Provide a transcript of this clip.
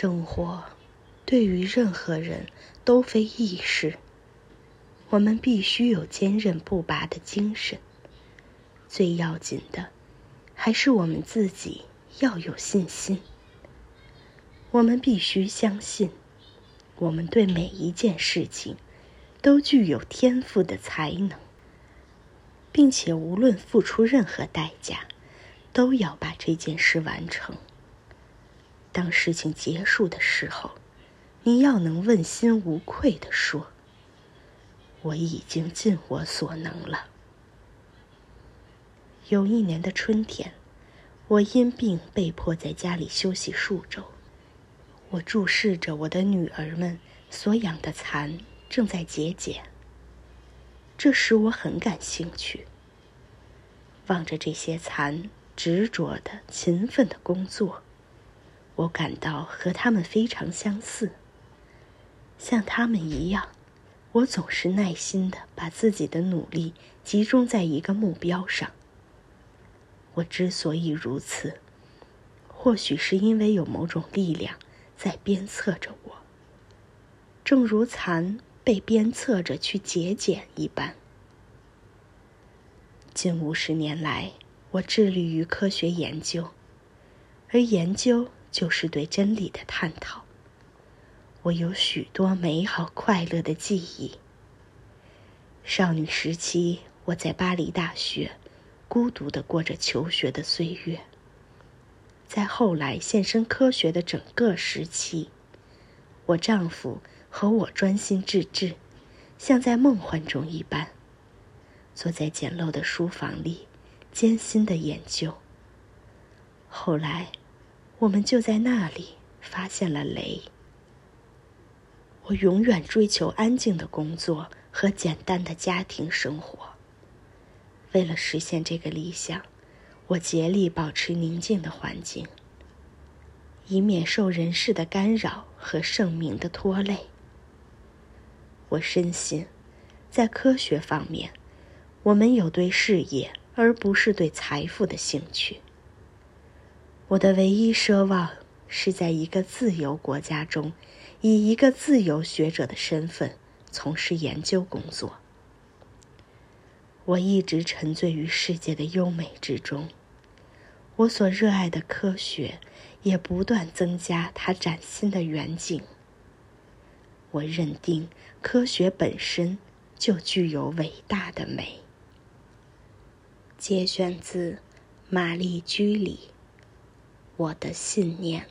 生活对于任何人都非易事，我们必须有坚韧不拔的精神。最要紧的，还是我们自己要有信心。我们必须相信，我们对每一件事情都具有天赋的才能，并且无论付出任何代价，都要把这件事完成。当事情结束的时候，你要能问心无愧地说：“我已经尽我所能了。”有一年的春天，我因病被迫在家里休息数周。我注视着我的女儿们所养的蚕正在节俭，这使我很感兴趣。望着这些蚕执着的、勤奋的工作，我感到和他们非常相似。像他们一样，我总是耐心的把自己的努力集中在一个目标上。我之所以如此，或许是因为有某种力量。在鞭策着我，正如蚕被鞭策着去节俭一般。近五十年来，我致力于科学研究，而研究就是对真理的探讨。我有许多美好快乐的记忆。少女时期，我在巴黎大学，孤独的过着求学的岁月。在后来献身科学的整个时期，我丈夫和我专心致志，像在梦幻中一般，坐在简陋的书房里，艰辛的研究。后来，我们就在那里发现了雷。我永远追求安静的工作和简单的家庭生活。为了实现这个理想。我竭力保持宁静的环境，以免受人事的干扰和盛名的拖累。我深信，在科学方面，我们有对事业而不是对财富的兴趣。我的唯一奢望是在一个自由国家中，以一个自由学者的身份从事研究工作。我一直沉醉于世界的优美之中。我所热爱的科学，也不断增加它崭新的远景。我认定科学本身就具有伟大的美。节选自玛丽居里《我的信念》。